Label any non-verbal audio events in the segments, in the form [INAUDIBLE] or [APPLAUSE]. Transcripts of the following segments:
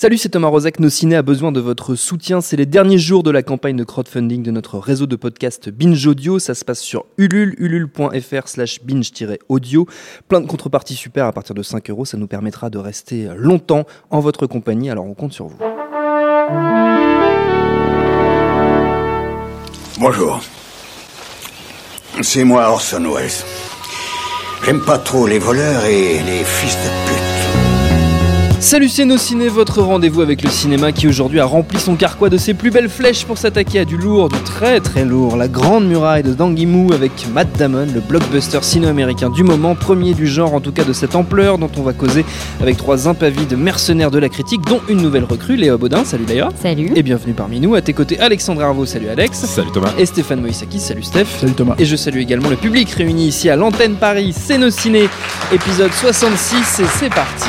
Salut, c'est Thomas Rozek. Nos ciné a besoin de votre soutien. C'est les derniers jours de la campagne de crowdfunding de notre réseau de podcast Binge Audio. Ça se passe sur ulule, ulule.fr slash binge-audio. Plein de contreparties super à partir de 5 euros. Ça nous permettra de rester longtemps en votre compagnie. Alors on compte sur vous. Bonjour. C'est moi Orson Welles. J'aime pas trop les voleurs et les fils de pute. Salut c'est nos ciné, votre rendez-vous avec le cinéma qui aujourd'hui a rempli son carquois de ses plus belles flèches pour s'attaquer à du lourd, du très très lourd, la grande muraille de Danguimou avec Matt Damon, le blockbuster sino-américain du moment, premier du genre en tout cas de cette ampleur dont on va causer avec trois impavides mercenaires de la critique dont une nouvelle recrue, Léa Baudin, salut Léa. Salut. Et bienvenue parmi nous, à tes côtés Alexandre Arvo, salut Alex. Salut Thomas. Et Stéphane Moïsaki, salut Steph. Salut Thomas. Et je salue également le public réuni ici à l'antenne Paris, c'est nos ciné, épisode 66 et c'est parti.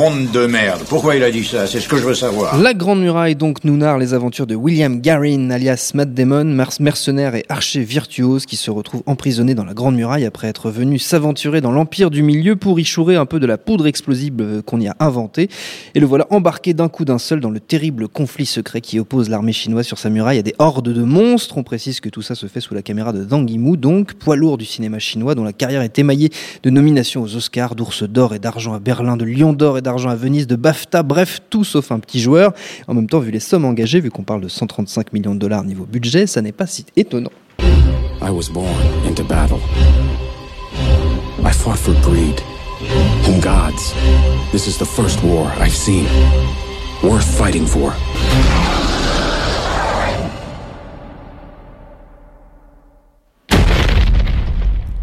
Monde de merde. Pourquoi il a dit ça? C'est ce que je veux savoir. La Grande Muraille donc nous narre les aventures de William Garin alias Matt Damon, mer- mercenaire et archer virtuose qui se retrouve emprisonné dans la Grande Muraille après être venu s'aventurer dans l'Empire du Milieu pour y chourer un peu de la poudre explosible euh, qu'on y a inventée. Et le voilà embarqué d'un coup d'un seul dans le terrible conflit secret qui oppose l'armée chinoise sur sa muraille à des hordes de monstres. On précise que tout ça se fait sous la caméra de Zhang Yimou, donc poids lourd du cinéma chinois dont la carrière est émaillée de nominations aux Oscars, d'ours d'or et d'argent à Berlin, de lion d'or et d'argent à Venise, de BAFTA, bref, tout sauf un petit joueur. En même temps, vu les sommes engagées, vu qu'on parle de 135 millions de dollars niveau budget, ça n'est pas si étonnant. I was born into battle. I fought for greed and gods. This is the first war I've seen. Worth fighting for.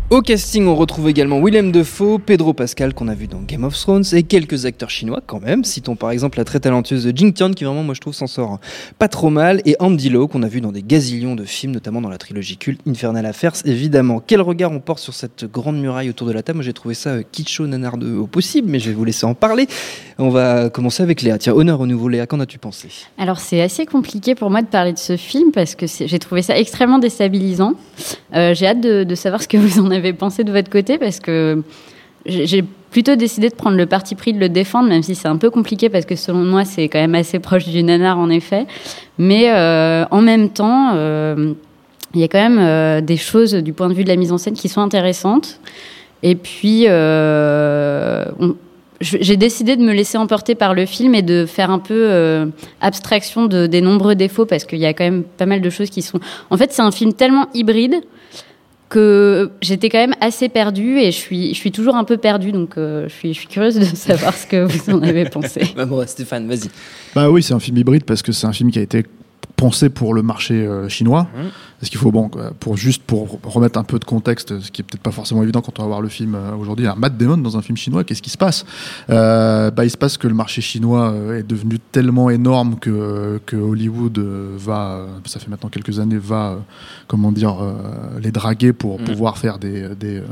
Au casting, on retrouve également Willem Dafoe, Pedro Pascal qu'on a vu dans Game of Thrones et quelques acteurs chinois quand même. Citons par exemple la très talentueuse Jing Tian qui vraiment moi je trouve s'en sort pas trop mal et Andy Lau qu'on a vu dans des gazillions de films notamment dans la trilogie culte Infernal Affairs évidemment. Quel regard on porte sur cette grande muraille autour de la table? Moi j'ai trouvé ça euh, kitscho nanardeux au possible mais je vais vous laisser en parler. On va commencer avec Léa. Tiens, honneur au nouveau Léa, qu'en as-tu pensé? Alors c'est assez compliqué pour moi de parler de ce film parce que j'ai trouvé ça extrêmement déstabilisant. Euh, j'ai hâte de, de savoir ce que vous en avez pensé de votre côté parce que j'ai plutôt décidé de prendre le parti pris de le défendre, même si c'est un peu compliqué parce que selon moi c'est quand même assez proche du nanar en effet. Mais euh, en même temps, euh, il y a quand même euh, des choses du point de vue de la mise en scène qui sont intéressantes. Et puis, j'ai décidé de me laisser emporter par le film et de faire un peu abstraction de, des nombreux défauts parce qu'il y a quand même pas mal de choses qui sont. En fait, c'est un film tellement hybride que j'étais quand même assez perdue et je suis, je suis toujours un peu perdue, donc euh, je, suis, je suis curieuse de savoir ce que vous en avez pensé. [LAUGHS] Bah bon, Stéphane, vas-y. Bah oui, c'est un film hybride parce que c'est un film qui a été pensé pour le marché euh, chinois. Mhm. Parce qu'il faut, bon, quoi, pour juste pour remettre un peu de contexte, ce qui est peut-être pas forcément évident quand on va voir le film euh, aujourd'hui, un Matt Damon dans un film chinois, qu'est-ce qui se passe? Euh, Bah, il se passe que le marché chinois euh, est devenu tellement énorme que, que Hollywood euh, va, euh, ça fait maintenant quelques années, va, euh, comment dire, euh, les draguer pour Mhm. pouvoir faire des, des euh,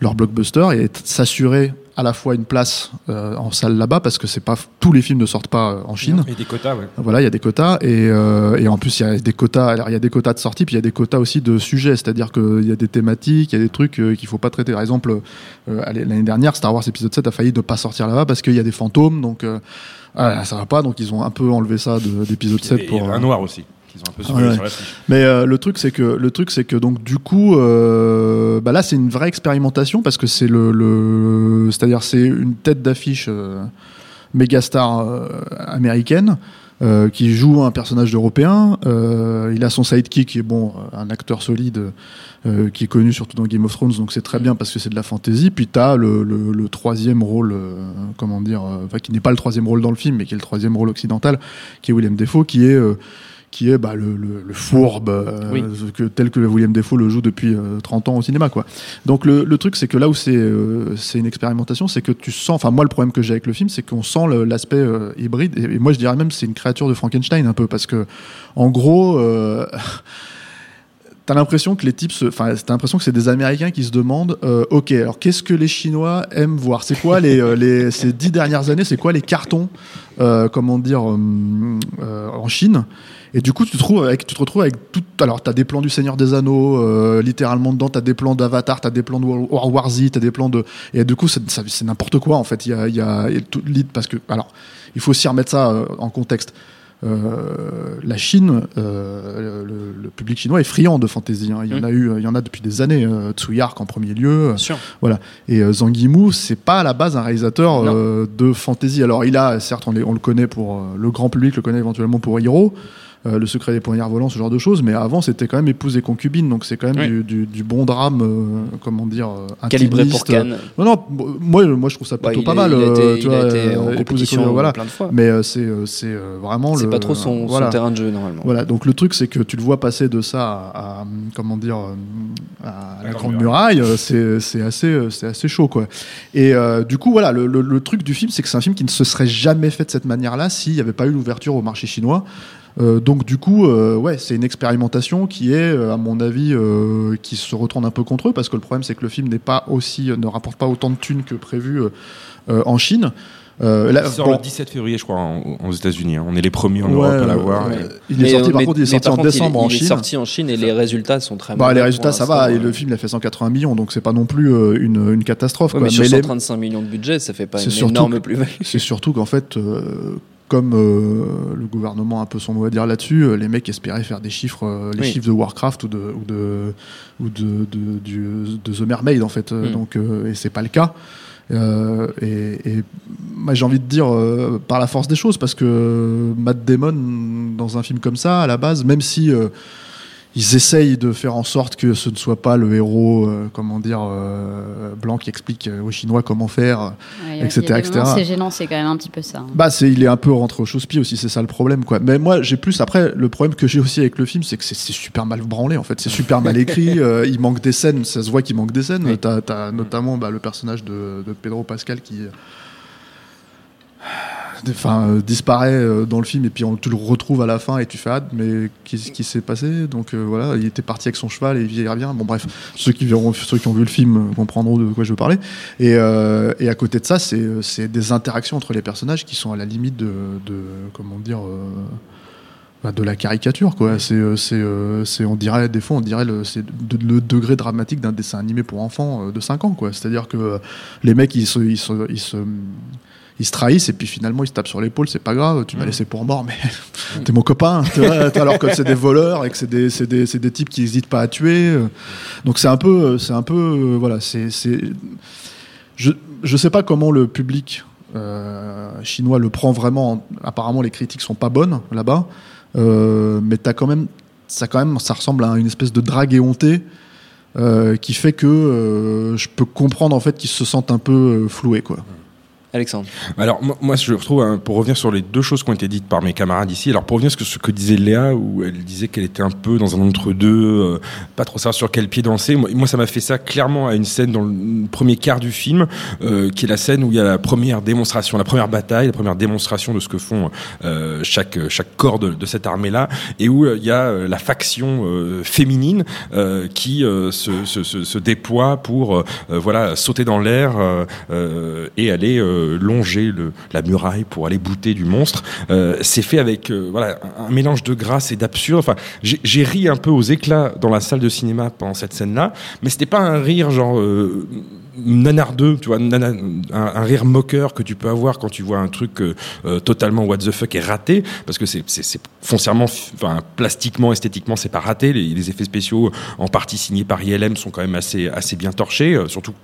leurs blockbusters et s'assurer à la fois une place euh, en salle là-bas parce que c'est pas tous les films ne sortent pas euh, en Chine. Et des quotas, ouais. Voilà, il y a des quotas et, euh, et en plus il y a des quotas. Il y a des quotas de sortie, puis il y a des quotas aussi de sujets, c'est-à-dire qu'il y a des thématiques, il y a des trucs qu'il faut pas traiter. Par exemple, l'année dernière, Star Wars épisode 7 a failli ne pas sortir là-bas parce qu'il y a des fantômes, donc ah, ça va pas. Donc ils ont un peu enlevé ça de- d'épisode Et 7 il y pour. euh, un noir aussi, qu'ils ont un peu Ouais, surveillé ouais. sur la fiche. mais euh, le truc c'est que le truc c'est que donc du coup euh, bah là c'est une vraie expérimentation parce que c'est le, le c'est-à-dire c'est une tête d'affiche euh, méga star euh, américaine euh, qui joue un personnage européen. Euh, il a son sidekick qui est bon, un acteur solide, qui est connu surtout dans Game of Thrones, donc c'est très bien parce que c'est de la fantasy. Puis t'as le, le, le troisième rôle, comment dire, enfin qui n'est pas le troisième rôle dans le film, mais qui est le troisième rôle occidental, qui est William Defoe, qui est qui est bah, le, le, le fourbe euh, Oui. que, tel que William Defoe le joue depuis euh, 30 ans au cinéma quoi. Donc le, le truc c'est que là où c'est euh, une expérimentation, c'est que tu sens enfin moi le problème que j'ai avec le film, c'est qu'on sent l'aspect euh, hybride et, et moi je dirais même c'est une créature de Frankenstein un peu parce que en gros euh, [LAUGHS] T'as l'impression que les types, se- enfin, t'as l'impression que c'est des Américains qui se demandent, euh, ok, alors qu'est-ce que les Chinois aiment voir? C'est quoi les, euh, les [LAUGHS] ces dix dernières années C'est quoi les cartons, euh, comment dire, en Chine? Et du coup, tu te trouves avec, tu te retrouves avec tout. Alors, t'as des plans du Seigneur des Anneaux, littéralement dedans. T'as des plans d'Avatar, t'as des plans de World War Z, t'as des plans de. Et du coup, c'est n'importe quoi en fait. Il y a, il y a y a tout parce que alors, il faut aussi remettre ça en contexte. Euh, la Chine, euh, le, le public chinois est friand de fantasy. hein. Il y en a eu, il y en a depuis des années. Euh, Tsuyark en premier lieu. Bien sûr. Et Zhang Yimou, c'est pas à la base un réalisateur euh, de fantasy. Alors il a, certes, on, les- on le connaît pour le grand public, le connaît éventuellement pour Hero, euh, le secret des poignards volants, ce genre de choses. Mais avant, c'était quand même épouse et concubine, donc c'est quand même Oui. du, du- du bon drame, euh, comment dire, euh, Calibré pour intimiste. Cannes. Non, non, moi, moi je trouve ça plutôt pas est- mal. il a été, tu vois, épouse et concubine, voilà. plein de fois. Mais euh, c'est c'est vraiment C'est le. pas trop son, son voilà. terrain de jeu normalement. Voilà, donc le truc c'est que tu le vois passer de ça à, à, comment dire à la, grande muraille, c'est c'est assez c'est assez chaud quoi. Et euh, du coup voilà, le, le- le truc du film c'est que c'est un film qui ne se serait jamais fait de cette manière-là s'il n'y avait pas eu l'ouverture au marché chinois. Euh, donc du coup, euh, ouais, c'est une expérimentation qui est, euh, à mon avis, euh, qui se retourne un peu contre eux parce que le problème c'est que le film n'est pas aussi, ne rapporte pas autant de thunes que prévu euh, euh, en Chine. Euh, là, Il sort bon, le 17 février, je crois, en- aux États-Unis. hein. On est les premiers en Ouais, Europe à l'avoir. ouais. Il est sorti par contre, il est sorti en contre, il- décembre en il est Chine. sorti en Chine et les résultats sont très Bah, mauvais les résultats, ça va. Et le film, il a fait 180 millions, donc c'est pas non plus euh, une, une catastrophe. Ouais, quoi. mais sur Mais les- 135 millions de budget, ça fait pas une énorme plus-value. c'est surtout qu'en fait, euh, comme euh, le gouvernement a un peu son mot à dire là-dessus, euh, les mecs espéraient faire des chiffres, euh, les Oui. chiffres de Warcraft ou de ou de ou de, de, du- de The Mermaid en fait. Mm. Donc, et c'est pas le cas. Et, j'ai envie de dire par la force des choses parce que Matt Damon dans un film comme ça à la base même si ils essayent de faire en sorte que ce ne soit pas le héros euh, comment dire euh, blanc qui explique euh, aux Chinois comment faire Ouais, etc.. C'est gênant, c'est quand même un petit peu ça. hein. bah, c'est, il est un peu rentré au chausse-pied aussi, c'est ça le problème, quoi. Mais moi, j'ai plus, après, le problème que j'ai aussi avec le film, c'est que c'est, super mal branlé, en fait. C'est super mal écrit, [LAUGHS] euh, il manque des scènes, ça se voit qu'il manque des scènes. Oui. T'as, t'as notamment, bah, le personnage de, de Pedro Pascal qui, euh, [LAUGHS] enfin, euh, disparaît euh, dans le film et puis on, tu le retrouves à la fin et tu fais, ah, mais qu'est-ce qui s'est passé? Donc, euh, voilà, il était parti avec son cheval et il revient. Bon, bref, ceux qui verront, ceux qui ont vu le film comprendront de quoi je veux parler. Et, et à côté de ça, c'est c'est des interactions entre les personnages qui sont à la limite de, de comment dire, bah, de la caricature, quoi. C'est, c'est, c'est, on dirait, des fois, on dirait le, c'est de- le degré dramatique d'un dessin animé pour enfants de 5 ans, quoi. C'est-à-dire que euh, les mecs, ils se, ils se, ils se, ils se trahissent et puis finalement ils se tapent sur l'épaule, c'est pas grave, tu m'as laissé pour mort, mais [LAUGHS] t'es mon copain, vois, alors que c'est des voleurs et que c'est des, types qui hésitent pas à tuer. euh. Donc c'est un peu, c'est un peu, euh, voilà, c'est, je, je sais pas comment le public euh, chinois le prend vraiment. Apparemment, les critiques sont pas bonnes là-bas, euh, mais t'as quand même, ça quand même, ça ressemble à une espèce de drague éhontée euh, qui fait que euh, je peux comprendre en fait qu'ils se sentent un peu euh, floués, quoi. Alexandre. Alors moi, je retrouve hein, pour revenir sur les deux choses qui ont été dites par mes camarades ici. Alors pour revenir sur ce que disait Léa, où elle disait qu'elle était un peu dans un entre-deux, euh, pas trop savoir sur quel pied danser. Moi, ça m'a fait ça clairement à une scène dans le premier quart du film, euh, qui est la scène où il y a la première démonstration, la première bataille, la première démonstration de ce que font euh, chaque chaque corps de, cette armée-là, et où il y a la faction féminine qui se, se, déploie pour voilà sauter dans l'air et aller euh, longer la muraille pour aller bouter du monstre. Euh, c'est fait avec euh, voilà un, mélange de grâce et d'absurde. Enfin, j'ai ri un peu aux éclats dans la salle de cinéma pendant cette scène-là, mais c'était pas un rire genre nanardeux, tu vois, un, rire moqueur que tu peux avoir quand tu vois un truc euh, euh, totalement what the fuck et raté, parce que c'est foncièrement, enfin plastiquement, esthétiquement, c'est pas raté. Les, effets spéciaux, en partie signés par ILM, sont quand même assez assez bien torchés, euh, surtout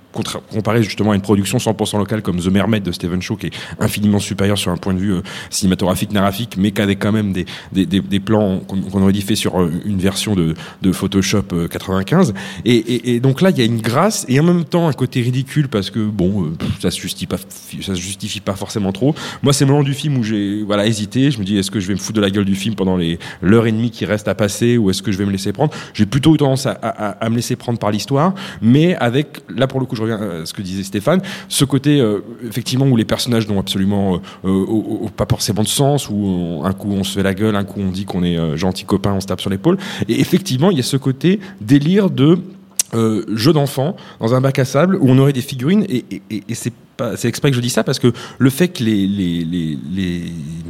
comparé justement à une production 100% locale comme The Mermaid de Stephen Chow, qui est infiniment supérieur sur un point de vue euh, cinématographique, narratique, mais qui avait quand même des des, des, plans qu'on aurait dit fait sur une version de, de Photoshop euh, 95. Et, et, et donc là, il y a une grâce et en même temps un côté ridicule parce que bon, euh, ça se justifie pas, ça se justifie pas forcément trop. Moi, c'est le moment du film où j'ai voilà hésité. Je me dis, est-ce que je vais me foutre de la gueule du film pendant les l'heure et demie qui reste à passer ou est-ce que je vais me laisser prendre? J'ai plutôt eu tendance à, me laisser prendre par l'histoire, mais avec là pour le coup, je reviens à ce que disait Stéphane, ce côté euh, effectivement où les personnages n'ont absolument euh, pas forcément de sens, où un coup on se fait la gueule, un coup on dit qu'on est gentil copain, on se tape sur l'épaule. Et effectivement, il y a ce côté délire de euh, jeu d'enfant dans un bac à sable où on aurait des figurines et, et- et- et c'est c'est exprès que je dis ça parce que le fait que les, les, les, les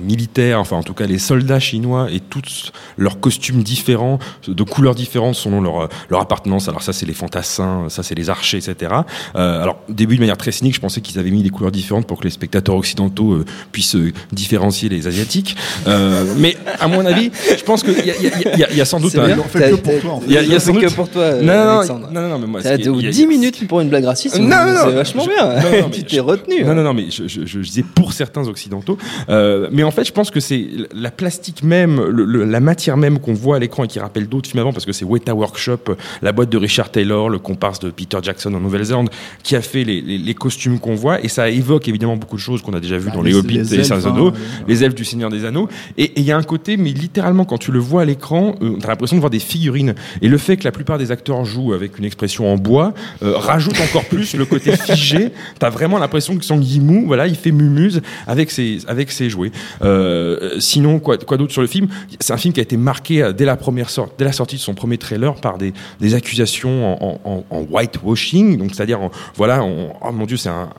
militaires, enfin en tout cas les soldats chinois aient tous leurs costumes différents, de couleurs différentes selon leur, leur appartenance. Alors ça c'est les fantassins, ça c'est les archers, etc. Euh, alors au début de manière très cynique, je pensais qu'ils avaient mis des couleurs différentes pour que les spectateurs occidentaux euh, puissent euh, différencier les asiatiques. Euh, mais à mon avis, je pense qu'il y a, il y, a, il y a- il y a sans doute C'est un, bien. Fait que pour toi, en fait. Il y a- il y a Ils sans doute- que pour toi, non, non, non, non, non, mais moi, Ça a c'est- il y a- 10 minutes pour une blague raciste. Non, non, non. c'est vachement Je- bien. [LAUGHS] t'es retenu. Non, hein. non, non, mais je, je, je disais pour certains occidentaux. Euh, mais en fait, je pense que c'est la plastique même, le- le- la matière même qu'on voit à l'écran et qui rappelle d'autres films avant, parce que c'est Weta Workshop, la boîte de Richard Taylor, le comparse de Peter Jackson en Nouvelle-Zélande, qui a fait les, les- les costumes qu'on voit. Et ça évoque évidemment beaucoup de choses qu'on a déjà vues dans les, Hobbits et les hein, Anneaux, les elfes du Seigneur des Anneaux. Et et il y a un côté, mais littéralement, quand tu le vois à l'écran, euh, t'as l'impression de voir des figurines. Et le fait que la plupart des acteurs jouent avec une expression en bois euh, rajoute encore plus le côté figé. [LAUGHS] T'as vraiment l'impression que Sang Yimou, voilà, il fait mumuse avec ses, avec ses jouets. Euh, sinon, quoi, quoi d'autre sur le film? C'est un film qui a été marqué euh, dès la première sorte, dès la sortie de son premier trailer par des, des accusations en, en, en whitewashing, donc c'est-à-dire, voilà, oh mon Dieu, c'est un,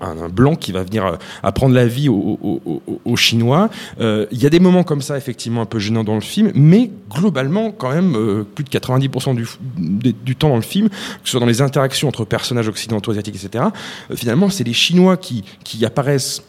un, blanc qui va venir euh, apprendre la vie aux, Chinois. Il y a des moments comme ça, effectivement, un peu gênants dans le film, mais globalement, quand même, plus de 90% du, du, du temps dans le film, que ce soit dans les interactions entre personnages occidentaux, asiatiques, etc., finalement, c'est Chinois qui, qui apparaissent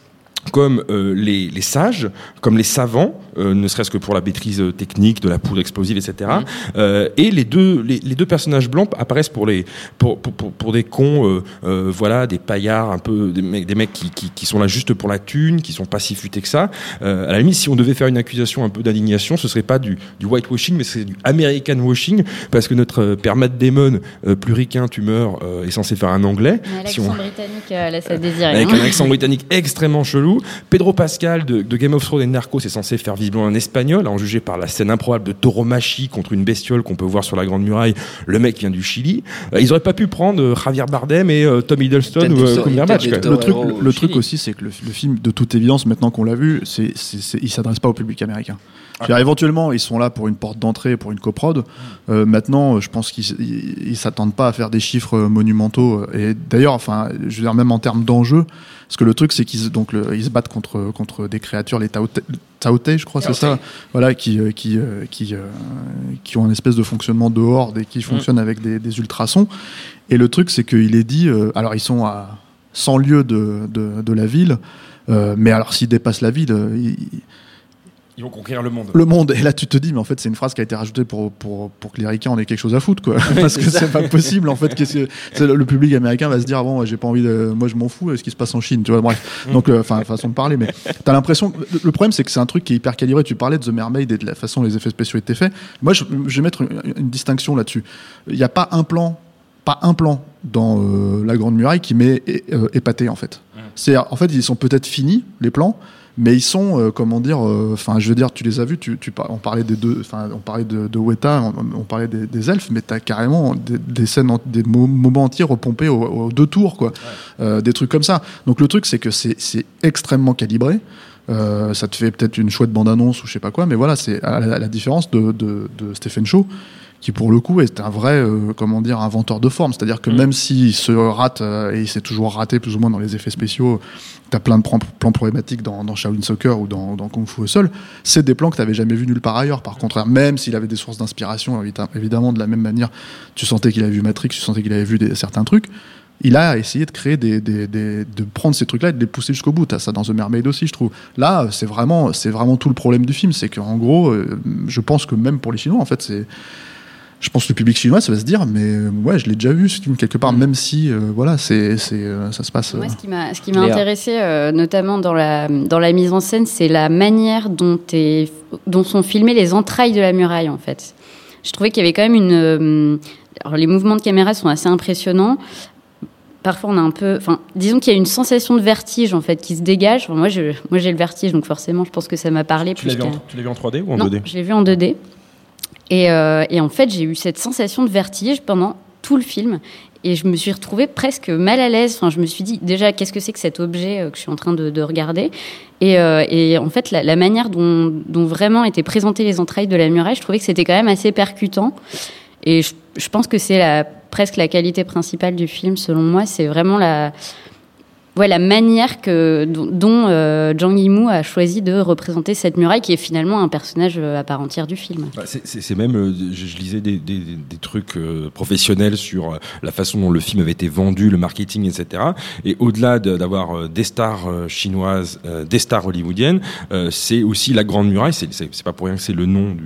comme euh, les, les sages, comme les savants, euh, ne serait-ce que pour la maîtrise euh, technique de la poudre explosive, etc. Euh, et les deux, les, les deux personnages blancs apparaissent pour les, pour, pour, pour, pour des cons, euh, euh, voilà, des paillards, un peu des mecs, des mecs qui, qui, qui sont là juste pour la thune, qui sont pas si futés que ça. Euh, à la limite, si on devait faire une accusation un peu d'indignation, ce serait pas du, du whitewashing, mais c'est du American washing, parce que notre père Matt Damon, euh, plus ricain, tu meurs, euh, est censé faire un anglais. Si L'accent on- britannique laisse à désirer. avec hein. un accent britannique extrêmement chelou. Pedro Pascal de, de Game of Thrones et Narcos est censé faire visiblement un espagnol, en jugé par la scène improbable de Tauromachi contre une bestiole qu'on peut voir sur la Grande Muraille. Le mec vient du Chili. Euh, ils auraient pas pu prendre euh, Javier Bardem et euh, Tom Hiddleston ou euh, Cumberbatch, des le truc, le, truc aussi, c'est que le, le film, de toute évidence, maintenant qu'on l'a vu, c'est- il s'adresse pas au public américain. C'est-à-dire, éventuellement, ils sont là pour une porte d'entrée, pour une coprod. Euh, maintenant, je pense qu'ils ils, ils s'attendent pas à faire des chiffres euh, monumentaux. Et d'ailleurs, enfin, je veux dire, même en termes d'enjeux, parce que le truc, c'est qu'ils se- donc le- ils se battent contre contre des créatures, les Taote, je crois, c'est ça, voilà, qui euh, qui euh, qui qui ont un espèce de fonctionnement de horde et qui fonctionnent avec des, des ultrasons. Et le truc, c'est qu'il est dit, euh, alors ils sont à 100 lieues de de, de la ville. Euh, mais alors, s'ils dépassent la ville, ils- Ils vont conquérir le monde. le monde. Et là, tu te dis, mais en fait, c'est une phrase qui a été rajoutée pour, pour, pour que les ricains en aient quelque chose à foutre, quoi. [LAUGHS] Parce que c'est pas possible, en fait. Qu'est-ce que, le, public américain va se dire, ah bon, j'ai pas envie de, moi, je m'en fous, ce qui se passe en Chine, tu vois, bref. Donc, euh, enfin, façon de parler, mais t'as l'impression, le, problème, c'est que c'est un truc qui est hyper calibré. Tu parlais de The Mermaid et de la façon dont les effets spéciaux étaient faits. Moi, je, je vais mettre une, une distinction là-dessus. Il n'y a pas un plan, pas un plan dans euh, la Grande Muraille qui m'est euh, épaté, en fait. C'est, en fait, ils sont peut-être finis, les plans, mais ils sont, euh, comment dire, enfin, je veux dire, tu les as vus, tu, tu, on parlait des deux, enfin, on parlait de, de Weta, on, on parlait des, des elfes, mais t'as carrément des, des scènes, en- des mo- moments entiers repompés aux, aux deux tours, quoi, Euh, des trucs comme ça. Donc le truc, c'est que c'est extrêmement calibré. Euh, ça te fait peut-être une chouette bande-annonce ou je sais pas quoi, mais voilà, c'est à la, la différence de, de, de Stephen Chow, qui pour le coup est un vrai, euh, comment dire, inventeur de forme. C'est-à-dire que même s'il se rate, euh, et il s'est toujours raté plus ou moins dans les effets spéciaux, t'as plein de plans, plans problématiques dans, dans Shaolin Soccer ou dans, dans Kung Fu au sol, c'est des plans que t'avais jamais vus nulle part ailleurs. Par contre, même s'il avait des sources d'inspiration, évi- évidemment, de la même manière, tu sentais qu'il avait vu Matrix, tu sentais qu'il avait vu des, certains trucs, il a essayé de créer des, des- des- de prendre ces trucs-là et de les pousser jusqu'au bout. T'as ça dans The Mermaid aussi, je trouve. Là, c'est vraiment, c'est vraiment tout le problème du film, c'est qu'en gros, euh, je pense que même pour les Chinois, en fait, c'est, je pense que le public chinois, ça va se dire, mais euh, ouais, je l'ai déjà vu ce film quelque part, même si, euh, voilà, c'est, c'est, euh, ça se passe. Moi, euh, ce qui m'a, ce qui m'a Léa. intéressé, euh, notamment dans la, dans la mise en scène, c'est la manière dont, est, dont sont filmées les entrailles de la muraille, en fait. Je trouvais qu'il y avait quand même une. euh, alors, les mouvements de caméra sont assez impressionnants. Parfois, on a un peu. Enfin, disons qu'il y a une sensation de vertige, en fait, qui se dégage. Enfin, moi, je, moi, j'ai le vertige, donc forcément, je pense que ça m'a parlé. Tu l'as plus vu, en- qu'à- tu l'as vu en 3D ou en non, 2D je l'ai vu en 2D. Et, euh, et en fait, j'ai eu cette sensation de vertige pendant tout le film. Et je me suis retrouvée presque mal à l'aise. Enfin, je me suis dit, déjà, qu'est-ce que c'est que cet objet euh, que je suis en train de, de regarder? Et, euh, et en fait, la, manière dont, vraiment étaient présentées les entrailles de la muraille, je trouvais que c'était quand même assez percutant. Et je, pense que c'est presque la qualité principale du film, selon moi. C'est vraiment la, ouais, la manière que, dont, euh, Zhang Yimou a choisi de représenter cette muraille, qui est finalement un personnage euh, à part entière du film. Bah, c'est- C'est c'est même, euh, je, je lisais des, des- des trucs euh, professionnels sur euh, la façon dont le film avait été vendu, le marketing, etc. Et au-delà de- d'avoir des stars chinoises, euh, des stars hollywoodiennes, euh, c'est aussi la Grande Muraille. C'est c'est- c'est pas pour rien que c'est le nom du,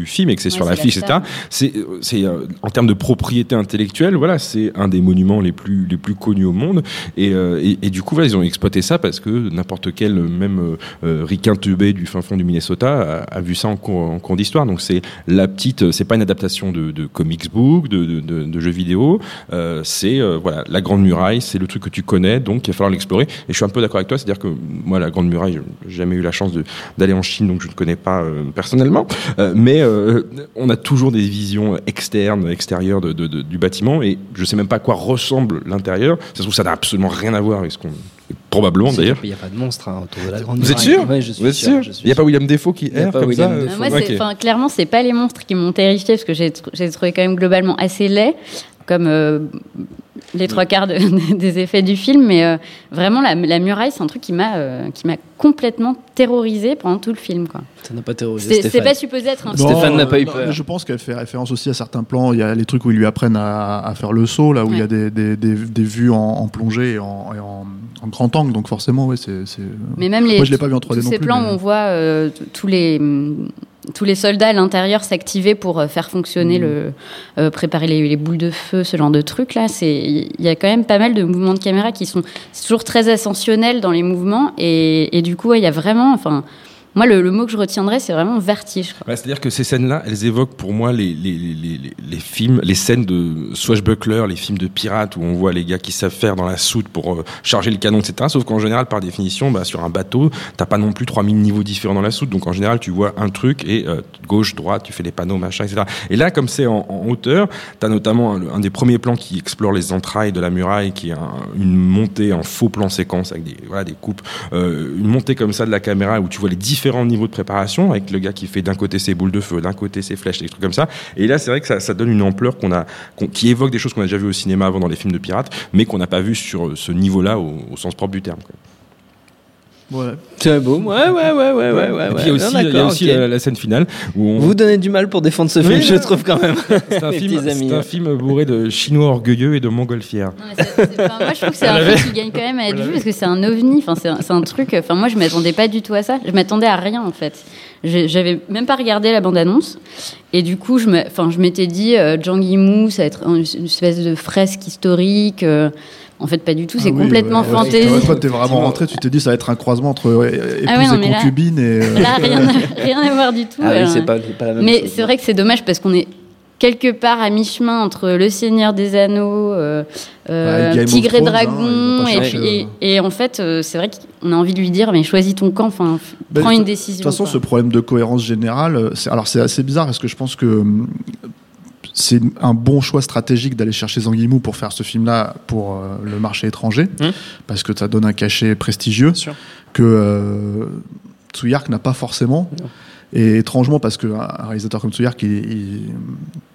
du- film et que c'est Ouais, sur l'affiche, la etc. C'est, c'est en termes de propriété intellectuelle, voilà, c'est un des monuments les plus les plus connus au monde. Et, euh, et, et du coup, ils ont exploité ça parce que n'importe quel, même euh, ricain teubé du fin fond du Minnesota, a, vu ça en cours, d'histoire. Donc c'est la petite, c'est pas une adaptation de, comics book, de, de, jeux vidéo. Euh, c'est euh, voilà, la Grande Muraille, c'est le truc que tu connais, donc il va falloir l'explorer. Et je suis un peu d'accord avec toi, c'est-à-dire que moi, la Grande Muraille, j'ai jamais eu la chance d'aller en Chine, donc je ne connais pas euh, personnellement. Mais on a toujours des visions externes, extérieures du bâtiment, et je sais même pas à quoi ressemble l'intérieur. Ça se trouve, ça n'a absolument rien à voir avec ce qu'on. Probablement d'ailleurs. Il n'y a pas de monstre hein, autour de la grande Vous êtes sûr Ouais, je suis Vous êtes sûr. Il n'y a pas. William Defoe qui erre comme William ça euh. Euh, Moi, c'est- Ok. enfin, clairement, c'est pas les monstres qui m'ont terrifié parce que j'ai trouvé quand même globalement assez laid, comme euh, les trois quarts de- [LAUGHS] des effets du film. Mais euh, vraiment, la, la muraille, c'est un truc qui m'a euh, qui m'a complètement terrorisé pendant tout le film. quoi. Ça n'a pas terrorisé C'est pas supposé être un Non. Stéphane n'a pas eu peur. Je pense qu'elle fait référence aussi à certains plans. Il y a les trucs où ils lui apprennent à, à faire le saut, là où il y a des, des, des, des vues en, en plongée et en, et en, en grand angle. Donc forcément, ouais, c'est. c'est- Mais même les, Moi, je l'ai pas vu en 3D tous non ces plus, plans mais- où on voit euh, tous les hum, tous les soldats à l'intérieur s'activer pour euh, faire Mm. fonctionner le euh, préparer les, les boules de feu, ce genre de trucs là. C'est il y a quand même pas mal de mouvements de caméra qui sont toujours très ascensionnels dans les mouvements et, et du coup ouais, il y a vraiment enfin moi le, mot que je retiendrai c'est vraiment vertige. C'est-à-dire que ces scènes-là, elles évoquent pour moi les, les, les, les, films, les scènes de Swashbuckler, les films de pirates où on voit les gars qui savent faire dans la soute pour euh, charger le canon, etc. Sauf qu'en général, par définition, bah, sur un bateau, t'as pas non plus 3000 niveaux différents dans la soute. Donc en général, tu vois un truc et euh, gauche, droite, tu fais les panneaux, machin, etc. Et là, comme c'est en, en hauteur, t'as notamment un, des premiers plans qui explore les entrailles de la muraille, qui est un- une montée en faux plan séquence avec des, voilà, des coupes, euh, une montée comme ça de la caméra où tu vois les différents niveaux de préparation avec le gars qui fait d'un côté ses boules de feu, d'un côté ses flèches, des trucs comme ça. Et là, c'est vrai que ça, donne une ampleur qu'on a, qui évoque des choses qu'on a déjà vues au cinéma avant dans les films de pirates, mais qu'on n'a pas vu sur ce niveau-là au, sens propre du terme. Ouais. C'est beau. Ouais, ouais, ouais, ouais, ouais, ouais. Et puis il y a aussi, Non, il y a aussi la, la scène finale où on, Vous donnez du mal pour défendre ce film, Oui, je trouve quand même. [LAUGHS] c'est un, [LAUGHS] film, petits amis. c'est un film bourré de chinois orgueilleux et de montgolfières. Enfin, moi, je trouve que c'est [LAUGHS] un film qui gagne quand même à être vu parce que c'est un ovni. Enfin, c'est un, truc. Enfin, moi, je m'attendais pas du tout à ça. Je m'attendais à rien en fait. Je- J'avais même pas regardé la bande-annonce. Et du coup, je me- enfin, je m'étais dit, euh, Zhang Yimou, ça va être une, une espèce de fresque historique. euh, en fait, pas du tout. C'est Ah oui, complètement ouais, ouais. fantaisie. Toi, t'es vraiment rentré, tu t'es dit, ça va être un croisement entre euh, épouse Ah ouais, non, et là- concubine. Et, euh, Là, rien, à- rien à voir du tout. Ah oui, c'est pas, c'est pas la même Mais chose. c'est vrai que c'est dommage parce qu'on est quelque part à mi-chemin entre Le Seigneur des Anneaux, euh, euh, Ouais, Tigre et hein, Dragon, et, en fait, c'est vrai qu'on a envie de lui dire, mais choisis ton camp, enfin, Ben, prends de- une De décision. toute façon, quoi. ce problème de cohérence générale, c'est- alors c'est assez bizarre parce que je pense que hum, c'est un bon choix stratégique d'aller chercher Zhang Yimou pour faire ce film-là pour euh, le marché étranger, Hum. parce que ça donne un cachet prestigieux que euh, Tsuyark n'a pas forcément. Non. Et étrangement, parce qu'un un réalisateur comme Tsuyark, il, il-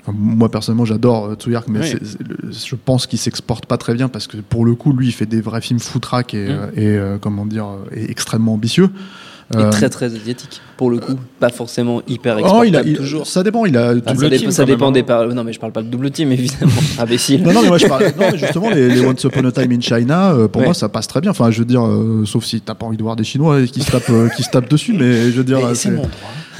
enfin, moi personnellement j'adore euh, Tsuyark, mais Oui. je pense qu'il s'exporte pas très bien parce que pour le coup, lui, il fait des vrais films foutraques et, Mm. euh, et, euh, comment dire, et extrêmement ambitieux. Et Euh, très très asiatique, pour le coup. Pas forcément hyper oh, exportable il a, il- toujours. ça dépend, il a Ah, double ça, team, ça quand dépend des hein. par... Non, mais je parle pas de double team, [LAUGHS] évidemment. Imbécile. Non, non, mais moi je parle. Non, mais [LAUGHS] justement, les, les Once Upon a Time in China, euh, pour Ouais. moi, ça passe très bien. Enfin, je veux dire, euh, sauf si t'as pas envie de voir des Chinois qui se tapent, qui se tapent dessus, mais je veux dire. C'est- mon droit.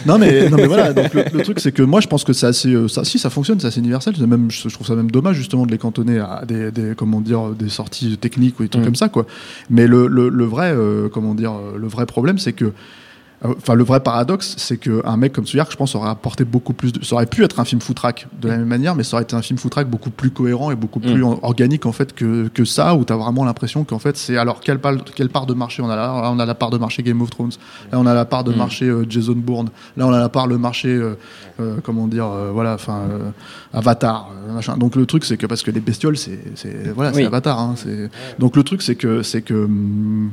Non, mais, non, mais voilà. Donc, le, le truc, c'est que moi, je pense que c'est assez. euh, ça, si, ça fonctionne, c'est assez universel. Même, je, je trouve ça même dommage, justement, de les cantonner à des, des comment dire, des sorties techniques ou des trucs Mm. comme ça, quoi. Mais le, le, le vrai, euh, comment dire, euh, le vrai problème, c'est que. Euh, Enfin, le vrai paradoxe, c'est qu'un mec comme Tsuyark, je pense, aurait apporté beaucoup plus de. Ça aurait pu être un film footrack de la même manière, mais ça aurait été un film footrack beaucoup plus cohérent et beaucoup plus Mm. organique, en fait, que, que ça, où tu as vraiment l'impression qu'en fait, c'est. Alors, quelle part, quelle part de marché on a là? Là, on a la part de marché Game of Thrones. Là, on a la part de Mm. marché euh, Jason Bourne. Là, on a la part le marché. euh, euh, comment dire euh, Voilà, enfin. euh, Avatar, machin. Donc, le truc, c'est que. Parce que les bestioles, c'est. Voilà, Oui. c'est Avatar. hein, donc, le truc, c'est que. C'est que. hum,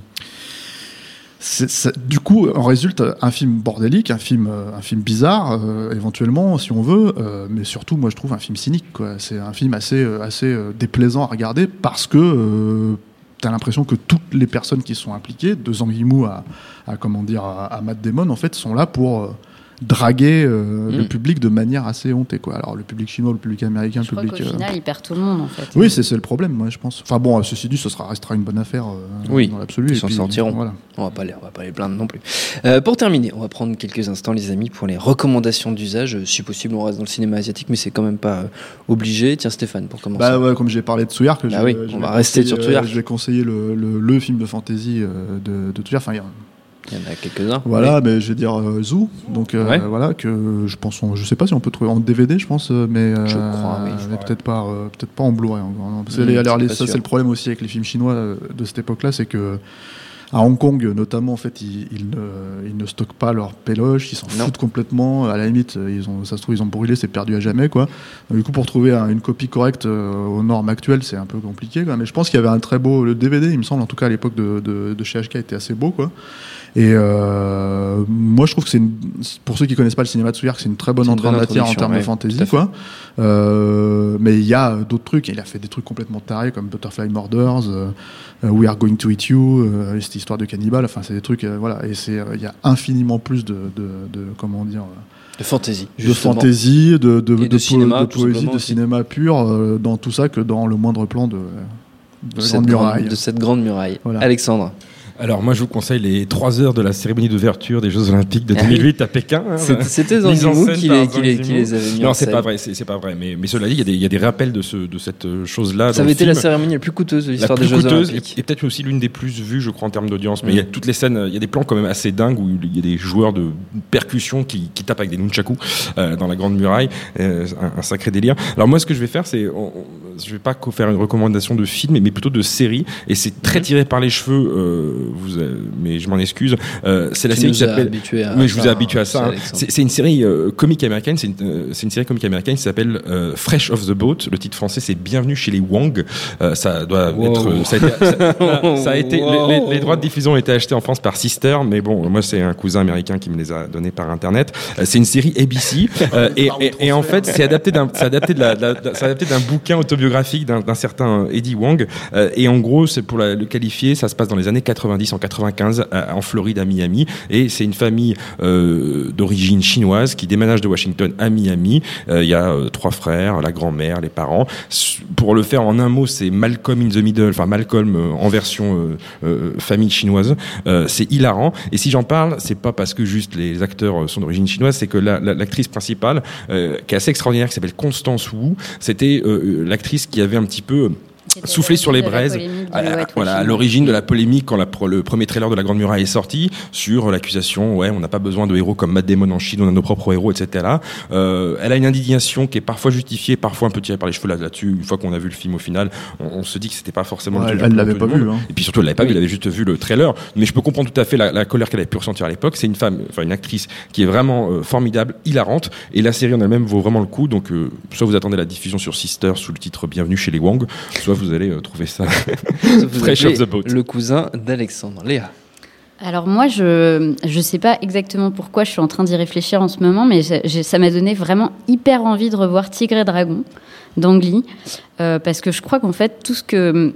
du coup, en résulte un film bordélique, un film, euh, un film bizarre, euh, éventuellement, si on veut, euh, mais surtout, moi, je trouve un film cynique. C'est un film assez, assez déplaisant à regarder parce que euh, t'as l'impression que toutes les personnes qui sont impliquées, de Zanguimou à, à comment dire, Matt Damon, en fait, sont là pour draguer euh, le Mm. public de manière assez hontée. Quoi. Alors, le public chinois, le public américain, Je le crois public. qu'au euh, final, il perd tout le monde en fait. oui, c'est c'est le problème, moi, je pense. Enfin bon, euh, ceci dit, ce sera restera une bonne affaire euh, Oui, dans l'absolu. ils et s'en sortiront. Voilà. On va pas les, on va pas les plaindre non plus. Euh, pour terminer, on va prendre quelques instants, les amis, pour les recommandations d'usage. Si possible, on reste dans le cinéma asiatique, mais c'est quand même pas euh, obligé. Tiens, Stéphane, pour commencer. Bah ouais, comme j'ai parlé de Tsuyark, je, Bah oui, je on vais va rester conseiller, sur Tsuyark. euh, Je vais conseiller le, le, le film de fantasy euh, de, de. Enfin, il y en a quelques-uns. voilà, mais je vais dire euh, Zoo. Donc euh, Ouais. voilà que je pense, on- je sais pas si on peut trouver en DVD, je pense, mais Je euh, crois, oui, je mais peut-être pas, peut-être pas en Blu-ray Mm, pas ça c'est le problème aussi avec les films chinois euh, de cette époque-là, c'est que à Hong Kong, notamment, en fait, ils, ils ne, ils ne stockent pas leurs péloches, ils s'en foutent complètement. À la limite, ils ont, ça se trouve, ils ont brûlé, c'est perdu à jamais, quoi. Donc, du coup, pour trouver un- une copie correcte euh, aux normes actuelles, c'est un peu compliqué, quoi. Mais je pense qu'il y avait un très beau, le DVD, il me semble, en tout cas à l'époque de, de, de chez HK, était assez beau, quoi. Et euh, moi, je trouve que c'est pour ceux qui connaissent pas le cinéma de Tsuyark, c'est une très bonne entrée en matière en termes de fantasy, quoi. Euh, mais il y a euh, d'autres trucs. Il a fait des trucs complètement tarés comme Butterfly Murders, euh, We Are Going to Eat You, cette histoire de cannibale. Enfin, c'est des trucs, voilà. Et c'est, il y a infiniment plus de, de, de- comment dire, De fantasy. de fantaisie, de, de, de cinéma, poésie, de aussi. cinéma pur euh, dans tout ça que dans le moindre plan de, cette, Grande grande, Muraille. de cette grande muraille. Voilà. Alexandre. Alors moi je vous conseille les 3 heures de la cérémonie d'ouverture des Jeux Olympiques de Ah oui. 2008 à Pékin. hein. C'était- scène qui, les, qui, les, qui les avait mis Non, c'est pas vrai, c'est pas vrai. Mais, mais cela dit, il y, a des- il y a des rappels de, ce, de cette euh, chose-là. Ça avait été la cérémonie la plus coûteuse de l'histoire des Jeux coûteuse Olympiques. et, et peut-être aussi l'une des plus vues, je crois, en termes d'audience. Mais Mm. il y a toutes les scènes, il y a des plans quand même assez dingues où il y a des joueurs de percussion qui, qui tapent avec des nunchakus euh, dans la Grande Muraille. Euh, un, un sacré délire. Alors moi, ce que je vais faire, c'est, je vais pas faire une recommandation de film, mais plutôt de série. Et c'est très Mhm. tiré par les cheveux. euh, vous, euh, mais je m'en excuse. Euh, c'est la Tu série qui s'appelle. Oui, je vous ai habitué à ça. hein. C'est c'est une série euh, comique américaine. C'est une, série comique américaine qui s'appelle Fresh off the Boat. Le titre français, c'est Bienvenue chez les Wang. Ça doit Wow. être. Ça a été. ça- [LAUGHS] voilà, ça a été Wow. les, les- les droits de diffusion ont été achetés en France par Sister, mais bon, moi c'est un cousin américain qui me les a donnés par internet. C'est une série ABC [LAUGHS] et, et, et en fait, c'est adapté d'un, c'est adapté de la, de la- de- c'est adapté d'un bouquin autobiographique d'un, d'un certain Eddie Wang. Euh, et en gros, c'est pour le qualifier, ça se passe dans les années 90, en 95, à- en Floride, à Miami. Et c'est une famille euh, d'origine chinoise qui déménage de Washington à Miami. Euh, Il y a euh, trois frères, la grand-mère, les parents. Pour le faire en un mot, c'est Malcolm in the Middle, enfin Malcolm euh, en version euh, euh, famille chinoise. Euh, c'est hilarant. Et si j'en parle, c'est pas parce que juste les acteurs euh, sont d'origine chinoise, c'est que la- la- l'actrice principale, euh, qui est assez extraordinaire, qui s'appelle Constance Wu, c'était euh, l'actrice qui avait un petit peu souffler sur les braises. à, whitewashing. voilà, à l'origine de la polémique quand la- le premier trailer de la Grande Muraille est sorti sur l'accusation, ouais, on n'a pas besoin de héros comme Matt Damon en Chine, on a nos propres héros, etc. Euh, elle a une indignation qui est parfois justifiée, parfois un peu tirée par les cheveux là- là-dessus. Une fois qu'on a vu le film au final, on, on se dit que c'était pas forcément Ouais, le elle- l'avait pas vu, hein. Et puis surtout, elle l'avait pas vu, elle avait juste vu le trailer. Mais je peux comprendre tout à fait la, la colère qu'elle avait pu ressentir à l'époque. C'est une femme, enfin une actrice qui est vraiment euh, formidable, hilarante, et la série en elle-même vaut vraiment le coup. Donc, euh, soit vous attendez la diffusion sur Sister sous le titre Bienvenue chez les Wang, soit vous allez euh, trouver ça [LAUGHS] Vous Fresh off the boat. Le cousin d'Alexandre. Léa. Alors moi, je je sais pas exactement pourquoi je suis en train d'y réfléchir en ce moment, mais ça m'a donné vraiment hyper envie de revoir Tigre et Dragon d'Angly, euh, parce que je crois qu'en fait tout ce que hum,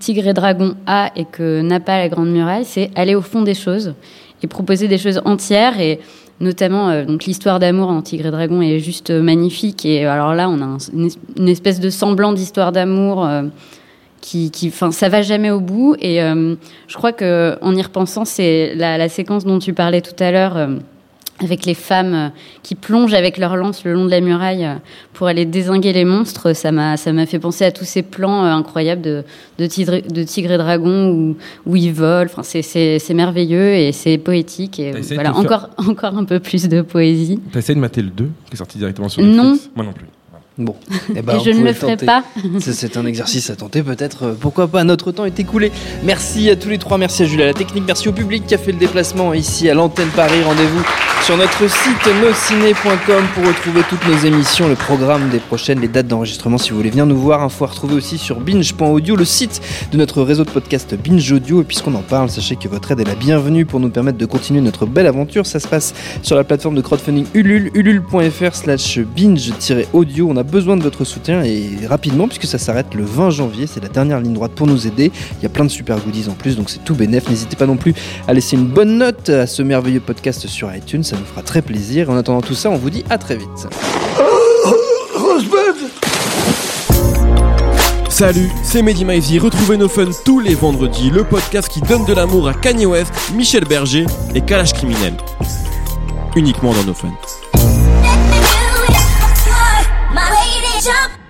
Tigre et Dragon a et que n'a pas la Grande Muraille, c'est aller au fond des choses. et proposer des choses entières et notamment euh, donc l'histoire d'amour en Tigre et Dragon est juste magnifique et euh, alors là on a un- une, es- une espèce de semblant d'histoire d'amour euh, qui, enfin, ça va jamais au bout. Et je crois que en y repensant, c'est la, la séquence dont tu parlais tout à l'heure. Avec les femmes euh, qui plongent avec leurs lances le long de la muraille euh, pour aller désinguer les monstres, ça m'a ça m'a fait penser à tous ces plans euh, incroyables de de tigre, de tigre et dragon où où ils volent. Enfin, c'est c'est c'est merveilleux et c'est poétique et voilà faire encore [LAUGHS] encore un peu plus de poésie. T'as essayé de mater le 2 qui est sorti directement sur Non. Netflix? Moi non plus. Bon, [LAUGHS] eh ben, et je ne le ferai tenter. pas. [LAUGHS] C'est- C'est un exercice à tenter peut-être. euh, Pourquoi pas Notre temps est écoulé. Merci à tous les trois. Merci à Jules à la technique. Merci au public qui a fait le déplacement ici à l'antenne Paris. Rendez-vous sur notre site nosciné.com pour retrouver toutes nos émissions, le programme des prochaines, les dates d'enregistrement si vous voulez venir nous voir. Info à retrouver aussi sur binge.audio, le site de notre réseau de podcast Binge Audio. Et puisqu'on en parle, sachez que votre aide est la bienvenue pour nous permettre de continuer notre belle aventure. Ça se passe sur la plateforme de crowdfunding Ulule, ulule.fr slash binge-audio. On a besoin de votre soutien et rapidement puisque ça s'arrête le 20 janvier. C'est la dernière ligne droite pour nous aider. Il y a plein de super goodies en plus, donc c'est tout bénef. N'hésitez pas non plus à laisser une bonne note à ce merveilleux podcast sur iTunes. Ça nous fera très plaisir. En attendant tout ça, on vous dit à très vite. Salut, c'est Mehdi Maizy. Retrouvez nos fun tous les vendredis, le podcast qui donne de l'amour à Kanye West, Michel Berger et Kalash Criminel. Uniquement dans nos fun. 샵